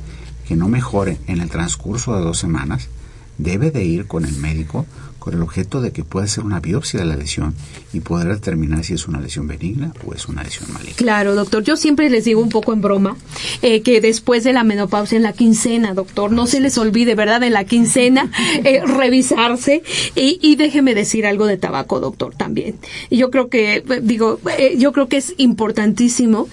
que no mejore en el transcurso de dos semanas, debe de ir con el médico con el objeto de que pueda hacer una biopsia de la lesión y poder determinar si es una lesión benigna o es una lesión maligna. Claro, doctor. Yo siempre les digo un poco en broma eh, que después de la menopausia en la quincena, doctor, no se les olvide, ¿verdad? En la quincena [laughs] eh, revisarse y, déjeme decir algo de tabaco, doctor, también. Yo creo que, digo, eh, yo creo que es importantísimo.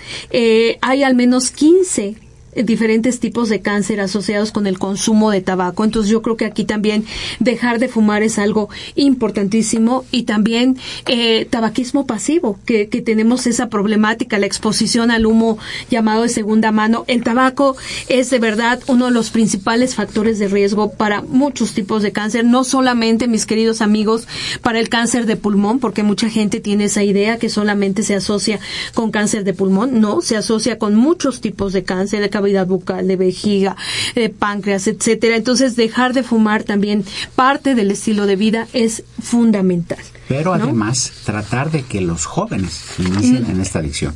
hay al menos 15 diferentes tipos de cáncer asociados con el consumo de tabaco. Entonces yo creo que aquí también dejar de fumar es algo importantísimo y también eh, tabaquismo pasivo, que, que tenemos esa problemática, la exposición al humo llamado de segunda mano. El tabaco es de verdad uno de los principales factores de riesgo para muchos tipos de cáncer, no solamente, mis queridos amigos, para el cáncer de pulmón, porque mucha gente tiene esa idea que solamente se asocia con cáncer de pulmón. No, se asocia con muchos tipos de cáncer cavidad bucal, de vejiga, de páncreas, etcétera. Entonces, dejar de fumar también parte del estilo de vida es fundamental. Pero además, tratar de que los jóvenes inicien en esta adicción.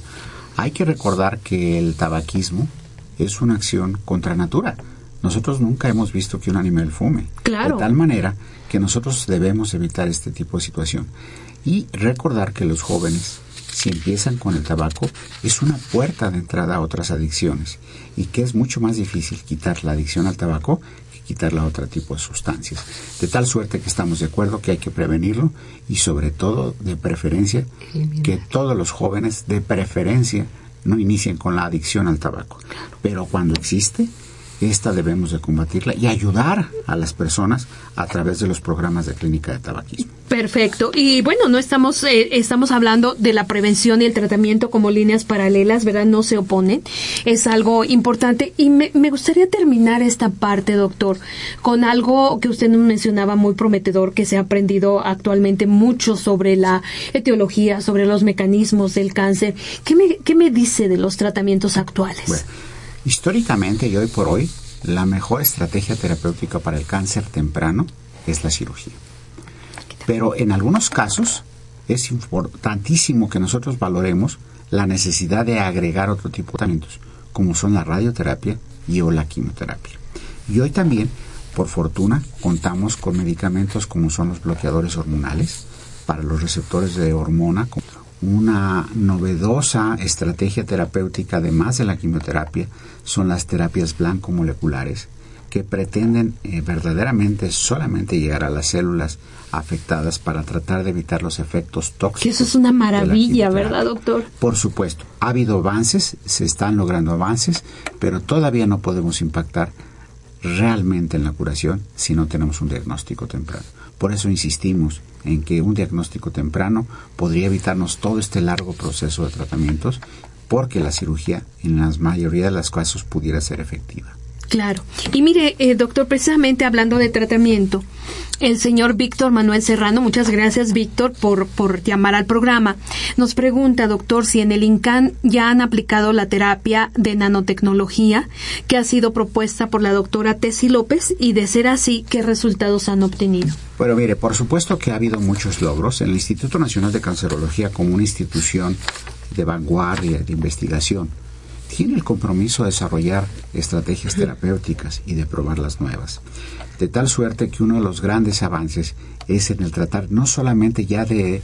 Hay que recordar que el tabaquismo es una acción contra natura. Nosotros nunca hemos visto que un animal fume. Claro. De tal manera que nosotros debemos evitar este tipo de situación. Y recordar que los jóvenes, si empiezan con el tabaco, es una puerta de entrada a otras adicciones. Y que es mucho más difícil quitar la adicción al tabaco que quitarla a otro tipo de sustancias. De tal suerte que estamos de acuerdo que hay que prevenirlo y sobre todo, de preferencia, que todos los jóvenes, de preferencia, no inicien con la adicción al tabaco. Pero cuando existe, esta debemos de combatirla y ayudar a las personas a través de los programas de clínica de tabaquismo. Perfecto. Y bueno, no estamos eh, estamos hablando de la prevención y el tratamiento como líneas paralelas, ¿verdad? No se oponen. Es algo importante y me, me gustaría terminar esta parte, doctor, con algo que usted nos mencionaba muy prometedor que se ha aprendido actualmente mucho sobre la etiología, sobre los mecanismos del cáncer. ¿Qué me, qué me dice de los tratamientos actuales? Bueno, históricamente y hoy por hoy, la mejor estrategia terapéutica para el cáncer temprano es la cirugía. Pero en algunos casos es importantísimo que nosotros valoremos la necesidad de agregar otro tipo de tratamientos, como son la radioterapia y o la quimioterapia. Y hoy también, por fortuna, contamos con medicamentos como son los bloqueadores hormonales para los receptores de hormona, una novedosa estrategia terapéutica, además de la quimioterapia, son las terapias blanco-moleculares, que pretenden eh, verdaderamente solamente llegar a las células afectadas para tratar de evitar los efectos tóxicos. Que eso es una maravilla. ¿verdad, doctor? Por supuesto, ha habido avances, se están logrando avances, pero todavía no podemos impactar realmente en la curación si no tenemos un diagnóstico temprano. Por eso insistimos en que un diagnóstico temprano podría evitarnos todo este largo proceso de tratamientos porque la cirugía en la mayoría de los casos pudiera ser efectiva. Claro. Y mire, eh, doctor, precisamente hablando de tratamiento, el señor Víctor Manuel Serrano, muchas gracias Víctor por, por llamar al programa, nos pregunta, doctor, si en el INCAN ya han aplicado la terapia de nanotecnología que ha sido propuesta por la doctora Tessie López y de ser así, ¿qué resultados han obtenido? Bueno, mire, por supuesto que ha habido muchos logros. El Instituto Nacional de Cancerología, como una institución de vanguardia, de investigación, tiene el compromiso de desarrollar estrategias terapéuticas y de probar las nuevas. De tal suerte que uno de los grandes avances es en el tratar no solamente ya de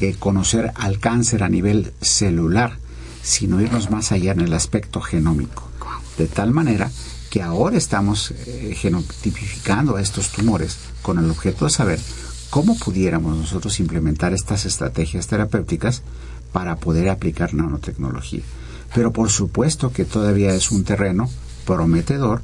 eh, conocer al cáncer a nivel celular, sino irnos más allá en el aspecto genómico. De tal manera que ahora estamos eh, genotipificando a estos tumores con el objeto de saber cómo pudiéramos nosotros implementar estas estrategias terapéuticas para poder aplicar nanotecnología. Pero por supuesto que todavía es un terreno prometedor,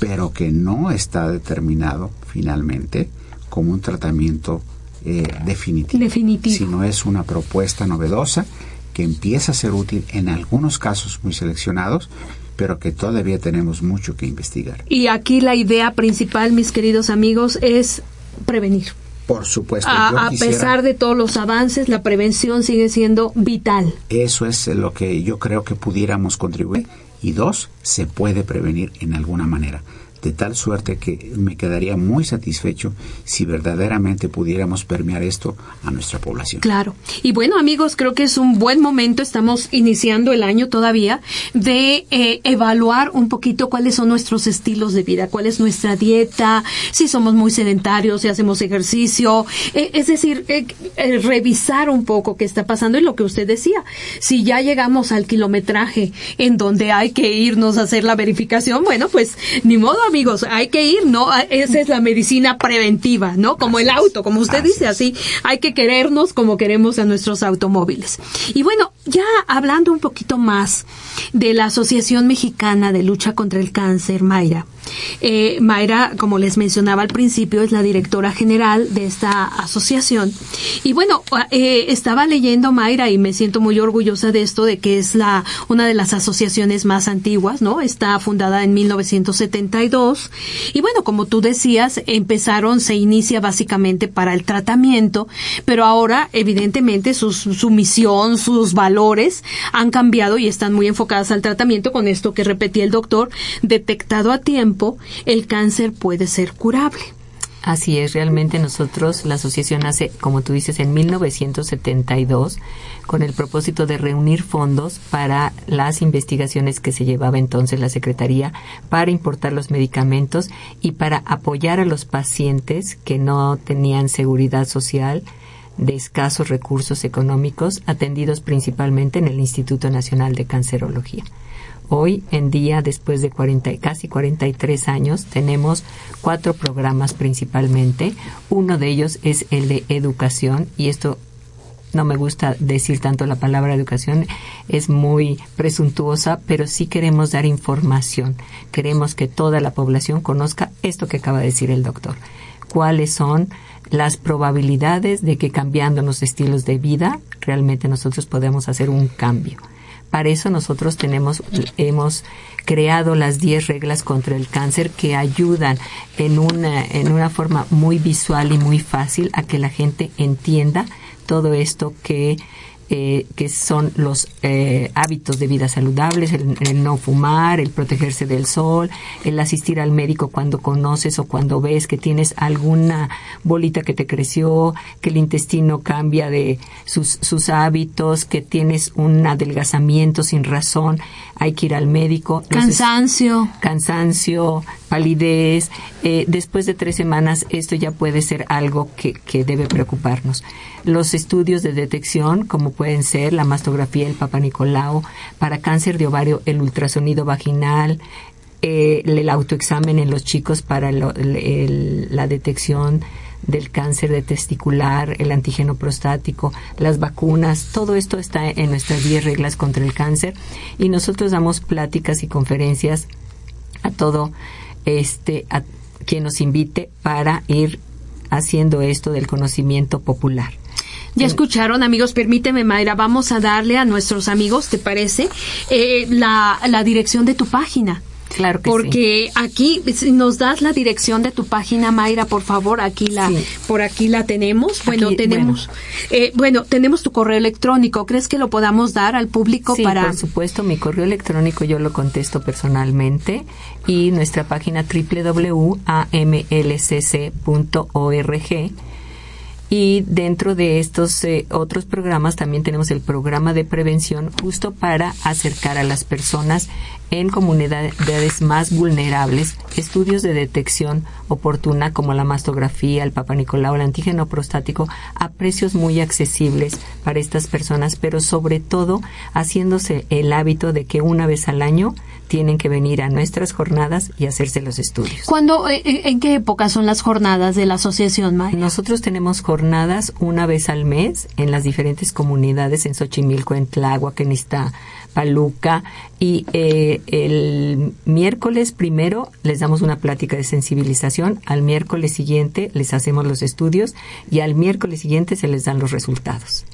pero que no está determinado finalmente como un tratamiento eh, definitivo, Definitivo. sino es una propuesta novedosa que empieza a ser útil en algunos casos muy seleccionados, pero que todavía tenemos mucho que investigar. Y aquí la idea principal, mis queridos amigos, es prevenir. Por supuesto, A, yo a quisiera- pesar de todos los avances, la prevención sigue siendo vital. Eso es lo que yo creo que pudiéramos contribuir. Y dos, se puede prevenir en alguna manera. De tal suerte que me quedaría muy satisfecho si verdaderamente pudiéramos permear esto a nuestra población. Claro. Y bueno, amigos, creo que es un buen momento, estamos iniciando el año todavía, de eh, evaluar un poquito cuáles son nuestros estilos de vida, cuál es nuestra dieta, si somos muy sedentarios, si hacemos ejercicio, eh, es decir, eh, revisar un poco qué está pasando y lo que usted decía. Si ya llegamos al kilometraje en donde hay que irnos a hacer la verificación, bueno, pues ni modo, amigos, hay que ir, ¿no? Ah, Esa es la medicina preventiva, ¿no? Como el auto, como usted dice, así hay que querernos como queremos a nuestros automóviles. Y bueno, ya hablando un poquito más de la Asociación Mexicana de Lucha contra el Cáncer, Mayra. Eh, Mayra, como les mencionaba al principio, es la directora general de esta asociación. Y bueno, eh, estaba leyendo Mayra y me siento muy orgullosa de esto, de que es la una de las asociaciones más antiguas, ¿no? Está fundada en 1972. Y bueno, como tú decías, empezaron, se inicia básicamente para el tratamiento, pero ahora, evidentemente, su misión, sus valores han cambiado y están muy enfocadas al tratamiento con esto que repetía el doctor, detectado a tiempo, el cáncer puede ser curable. Así es, realmente nosotros, la asociación hace, como tú dices, en 1972, con el propósito de reunir fondos para las investigaciones que se llevaba entonces la Secretaría para importar los medicamentos y para apoyar a los pacientes que no tenían seguridad social de escasos recursos económicos, atendidos principalmente en el Instituto Nacional de Cancerología. Hoy en día, después de 40, casi 43 años, tenemos cuatro programas principalmente. Uno de ellos es el de educación y esto no me gusta decir tanto la palabra educación, es muy presuntuosa, pero sí queremos dar información. Queremos que toda la población conozca esto que acaba de decir el doctor. ¿Cuáles son las probabilidades de que cambiando los estilos de vida realmente nosotros podemos hacer un cambio? Para eso nosotros tenemos, hemos creado las 10 reglas contra el cáncer que ayudan en una, en una forma muy visual y muy fácil a que la gente entienda todo esto que eh, que son los eh, hábitos de vida saludables, el, no fumar, el protegerse del sol, el asistir al médico cuando conoces o cuando ves que tienes alguna bolita que te creció, que el intestino cambia de sus, sus hábitos, que tienes un adelgazamiento sin razón, hay que ir al médico. Cansancio. cansancio, palidez. Eh, después de tres semanas esto ya puede ser algo que, que debe preocuparnos. Los estudios de detección, como pueden ser la mastografía, el Papa Nicolau, para cáncer de ovario, el ultrasonido vaginal, eh, el autoexamen en los chicos para la detección del cáncer de testicular, el antígeno prostático, las vacunas, todo esto está en nuestras 10 reglas contra el cáncer y nosotros damos pláticas y conferencias a todo este a quien nos invite para ir haciendo esto del conocimiento popular. Ya escucharon, amigos, permíteme, Mayra, vamos a darle a nuestros amigos, ¿te parece? Eh, la, la dirección de tu página. Claro que Porque aquí si nos das la dirección de tu página, Mayra, por favor, aquí la, por aquí la tenemos. Bueno, tenemos, bueno. Eh, bueno. tenemos tu correo electrónico. ¿Crees que lo podamos dar al público sí, para? por supuesto, mi correo electrónico yo lo contesto personalmente y nuestra página www.amlcc.org y dentro de estos eh, otros programas también tenemos el programa de prevención justo para acercar a las personas en comunidades más vulnerables estudios de detección oportuna como la mastografía, el Papa Nicolau, el antígeno prostático a precios muy accesibles para estas personas, pero sobre todo haciéndose el hábito de que una vez al año tienen que venir a nuestras jornadas y hacerse los estudios. ¿Cuándo, eh, en qué época son las jornadas de la asociación Maya? Nosotros tenemos jornadas una vez al mes en las diferentes comunidades en Xochimilco, en Tláhuac, en Paluca y eh, el miércoles primero les damos una plática de sensibilización, al miércoles siguiente les hacemos los estudios y al miércoles siguiente se les dan los resultados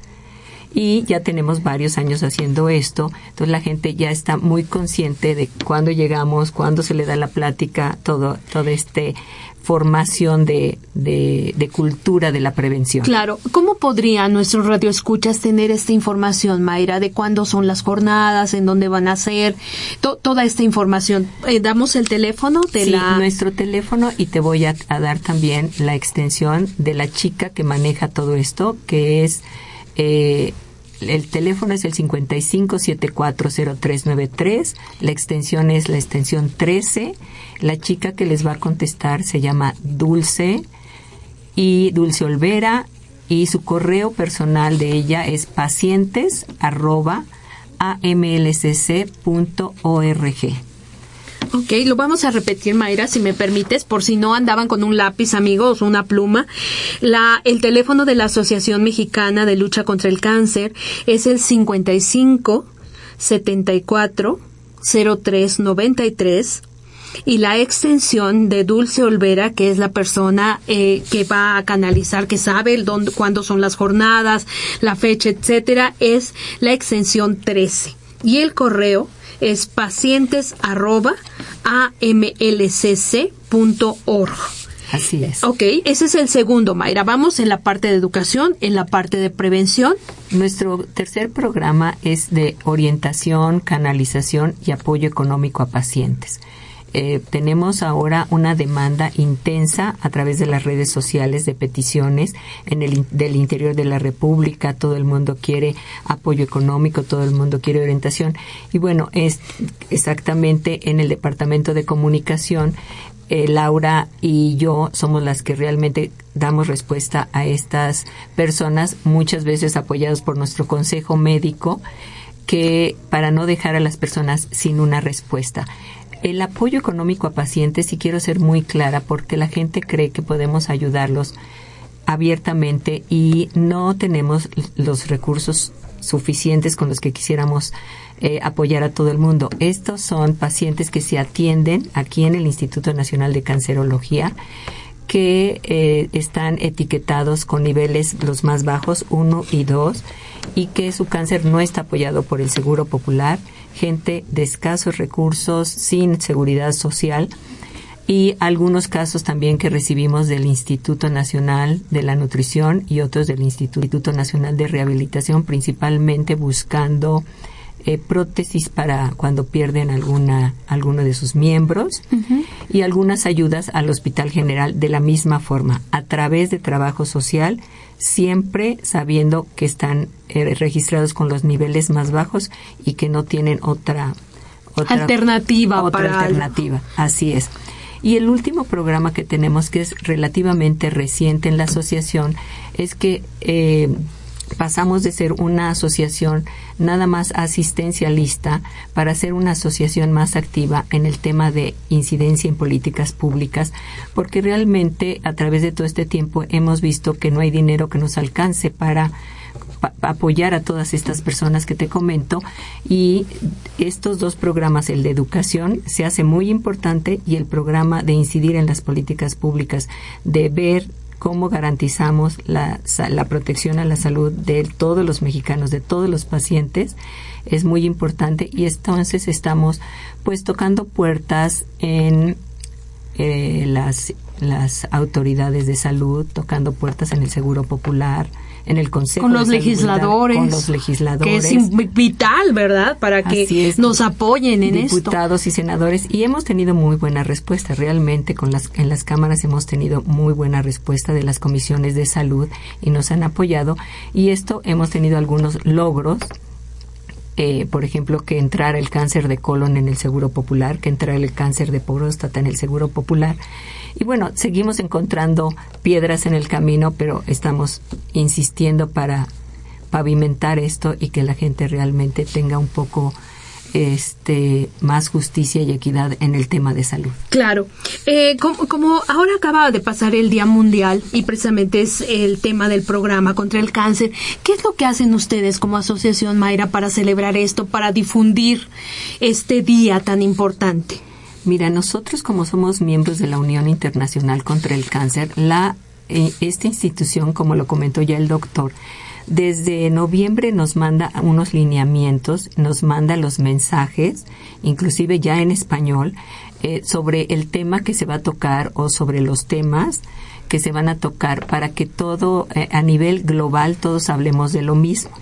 y ya tenemos varios años haciendo esto, entonces la gente ya está muy consciente de cuándo llegamos, cuándo se le da la plática, todo, todo este formación de, de, de, cultura de la prevención. Claro. ¿Cómo podrían nuestros radioescuchas tener esta información, Mayra, de cuándo son las jornadas, en dónde van a ser, to, toda esta información? Eh, ¿Damos el teléfono de sí, la...? nuestro teléfono y te voy a, a, dar también la extensión de la chica que maneja todo esto, que es... Eh, el teléfono es el 55740393, la extensión es la extensión 13. La chica que les va a contestar se llama Dulce y Dulce Olvera y su correo personal de ella es pacientes. Ok, lo vamos a repetir, Mayra, si me permites, por si no andaban con un lápiz, amigos, una pluma. La, el teléfono de la Asociación Mexicana de Lucha contra el Cáncer es el 55 74 03 93 y la extensión de Dulce Olvera, que es la persona eh, que va a canalizar, que sabe dónde, cuándo son las jornadas, la fecha, etcétera, es la extensión 13. Y el correo es pacientes arroba amlcc.org. Así es. Ok, ese es el segundo, Mayra. Vamos en la parte de educación, en la parte de prevención. Nuestro tercer programa es de orientación, canalización y apoyo económico a pacientes. Eh, tenemos ahora una demanda intensa a través de las redes sociales de peticiones en el del interior de la República. Todo el mundo quiere apoyo económico, todo el mundo quiere orientación. Y bueno, es exactamente en el Departamento de Comunicación eh, Laura y yo somos las que realmente damos respuesta a estas personas, muchas veces apoyados por nuestro consejo médico, que para no dejar a las personas sin una respuesta. El apoyo económico a pacientes, si quiero ser muy clara, porque la gente cree que podemos ayudarlos abiertamente y no tenemos los recursos suficientes con los que quisiéramos eh, apoyar a todo el mundo. Estos son pacientes que se atienden aquí en el Instituto Nacional de Cancerología que eh, están etiquetados con niveles los más bajos, 1 y 2, y que su cáncer no está apoyado por el Seguro Popular, gente de escasos recursos, sin seguridad social, y algunos casos también que recibimos del Instituto Nacional de la Nutrición y otros del Instituto Nacional de Rehabilitación, principalmente buscando eh, prótesis para cuando pierden alguna alguno de sus miembros y algunas ayudas al Hospital General de la misma forma a través de trabajo social siempre sabiendo que están eh, registrados con los niveles más bajos y que no tienen otra alternativa otra alternativa. Así es. Y el último programa que tenemos que es relativamente reciente en la asociación es que eh, pasamos de ser una asociación nada más asistencialista para ser una asociación más activa en el tema de incidencia en políticas públicas, porque realmente a través de todo este tiempo hemos visto que no hay dinero que nos alcance para apoyar a todas estas personas que te comento. Y estos dos programas, el de educación, se hace muy importante y el programa de incidir en las políticas públicas, de ver cómo garantizamos la, la protección a la salud de todos los mexicanos, de todos los pacientes, es muy importante. Y entonces estamos pues tocando puertas en eh, las, las autoridades de salud, tocando puertas en el Seguro Popular, en el Consejo. Con los legisladores. Con los legisladores. Que es vital, ¿verdad? Para que nos apoyen en esto. Diputados y senadores. Y hemos tenido muy buena respuesta. Realmente con las, en las cámaras hemos tenido muy buena respuesta de las comisiones de salud y nos han apoyado. Y esto hemos tenido algunos logros eh, por ejemplo, que entrara el cáncer de colon en el Seguro Popular, que entrara el cáncer de próstata en el Seguro Popular. Y bueno, seguimos encontrando piedras en el camino, pero estamos insistiendo para pavimentar esto y que la gente realmente tenga un poco este más justicia y equidad en el tema de salud. Claro, eh, como, ahora acaba de pasar el Día Mundial y precisamente es el tema del programa contra el cáncer, ¿qué es lo que hacen ustedes como asociación Mayra para celebrar esto, para difundir este día tan importante? Mira, nosotros como somos miembros de la Unión Internacional contra el Cáncer, la eh, esta institución, como lo comentó ya el doctor, desde noviembre nos manda unos lineamientos, nos manda los mensajes, inclusive ya en español, eh, sobre el tema que se va a tocar o sobre los temas que se van a tocar para que todo eh, a nivel global todos hablemos de lo mismo.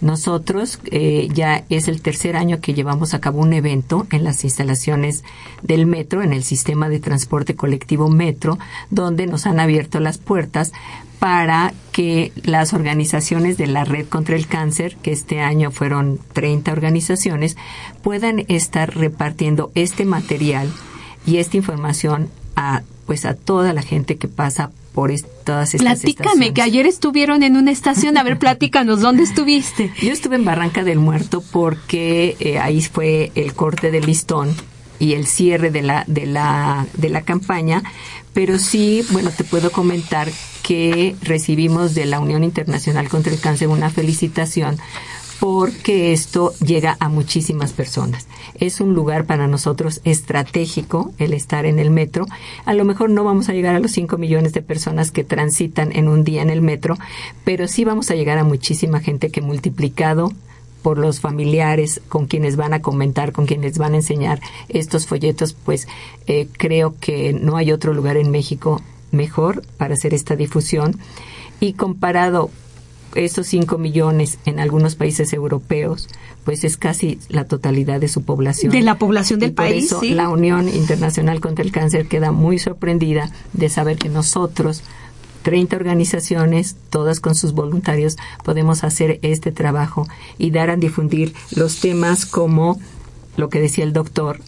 Nosotros eh, ya es el tercer año que llevamos a cabo un evento en las instalaciones del metro, en el sistema de transporte colectivo metro, donde nos han abierto las puertas para que las organizaciones de la Red contra el Cáncer, que este año fueron 30 organizaciones, puedan estar repartiendo este material y esta información a pues a toda la gente que pasa por todas estas Platícame, que ayer estuvieron en una estación. A ver, platícanos, ¿dónde estuviste? Yo estuve en Barranca del Muerto porque eh, ahí fue el corte del listón y el cierre de la, de la, de la campaña, pero sí, bueno, te puedo comentar que recibimos de la Unión Internacional contra el Cáncer una felicitación porque esto llega a muchísimas personas. Es un lugar para nosotros estratégico el estar en el metro. A lo mejor no vamos a llegar a los 5 millones de personas que transitan en un día en el metro, pero sí vamos a llegar a muchísima gente que multiplicado por los familiares con quienes van a comentar, con quienes van a enseñar estos folletos, pues eh, creo que no hay otro lugar en México mejor para hacer esta difusión. Y comparado estos 5 millones en algunos países europeos, pues es casi la totalidad de su población. De la población del por país, eso sí. La Unión Internacional contra el Cáncer queda muy sorprendida de saber que nosotros 30 organizaciones, todas con sus voluntarios, podemos hacer este trabajo y dar a difundir los temas como lo que decía el doctor,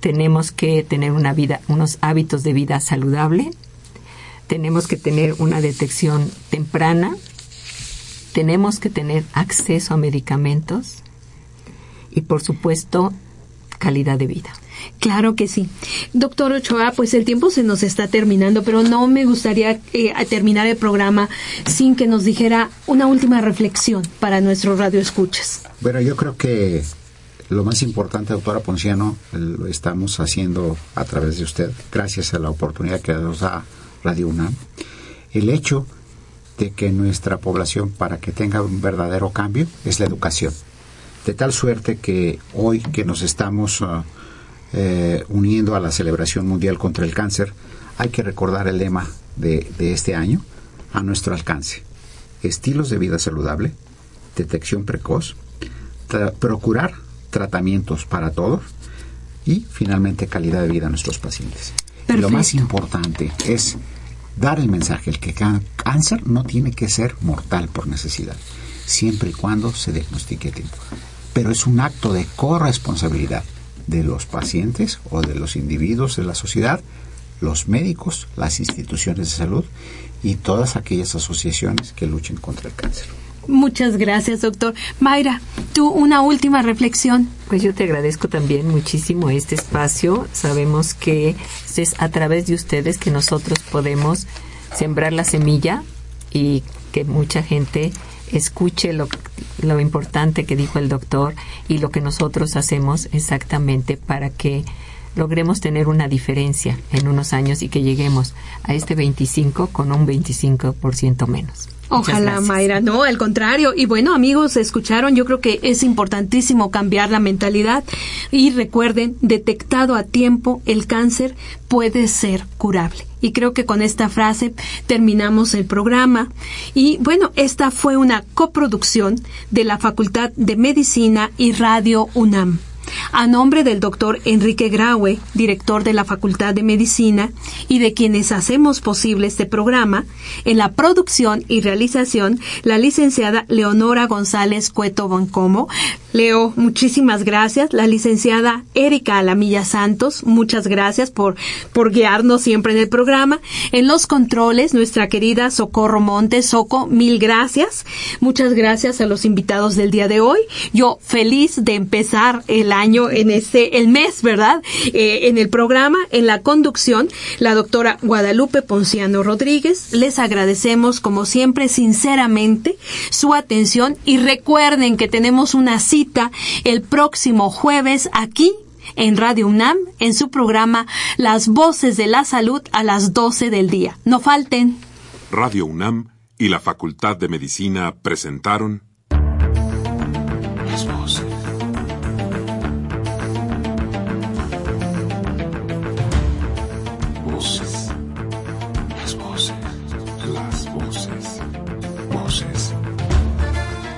tenemos que tener una vida, unos hábitos de vida saludable, tenemos que tener una detección temprana, tenemos que tener acceso a medicamentos y, por supuesto, calidad de vida. Claro que sí. Doctor Ochoa, pues el tiempo se nos está terminando, pero no me gustaría eh, terminar el programa sin que nos dijera una última reflexión para nuestros radioescuchas. Bueno, yo creo que lo más importante, doctora Ponciano, lo estamos haciendo a través de usted, gracias a la oportunidad que nos da Radio UNAM. El hecho de que nuestra población, para que tenga un verdadero cambio, es la educación. De tal suerte que hoy que nos estamos uh, eh, uniendo a la celebración mundial contra el cáncer, hay que recordar el lema de, de este año a nuestro alcance. Estilos de vida saludable, detección precoz, tra procurar tratamientos para todos y finalmente calidad de vida a nuestros pacientes. Y lo más importante es dar el mensaje, el que cáncer no tiene que ser mortal por necesidad, siempre y cuando se diagnostique a tiempo. Pero es un acto de corresponsabilidad de los pacientes o de los individuos de la sociedad, los médicos, las instituciones de salud y todas aquellas asociaciones que luchen contra el cáncer. Muchas gracias, doctor. Mayra, tú una última reflexión. Pues yo te agradezco también muchísimo este espacio. Sabemos que es a través de ustedes que nosotros podemos sembrar la semilla y que mucha gente escuche lo, lo importante que dijo el doctor y lo que nosotros hacemos exactamente para que logremos tener una diferencia en unos años y que lleguemos a este 25 con un 25% menos. Ojalá, Mayra, no, al contrario. Y bueno, amigos, escucharon, yo creo que es importantísimo cambiar la mentalidad y recuerden, detectado a tiempo, el cáncer puede ser curable. Y creo que con esta frase terminamos el programa. Y bueno, esta fue una coproducción de la Facultad de Medicina y Radio UNAM. A nombre del doctor Enrique Graue, director de la Facultad de Medicina, y de quienes hacemos posible este programa, en la producción y realización, la licenciada Leonora González Cueto Boncomo. Leo, muchísimas gracias. La licenciada Erika Alamilla Santos, muchas gracias por, por guiarnos siempre en el programa. En los controles, nuestra querida Socorro Montes, Soco, mil gracias. Muchas gracias a los invitados del día de hoy. Yo feliz de empezar el año en ese, el mes, ¿verdad? Eh, en el programa, en la conducción, la doctora Guadalupe Ponciano Rodríguez. Les agradecemos, como siempre, sinceramente, su atención y recuerden que tenemos una cita el próximo jueves aquí en Radio UNAM en su programa Las Voces de la Salud a las 12 del día. No falten. Radio UNAM y la Facultad de Medicina presentaron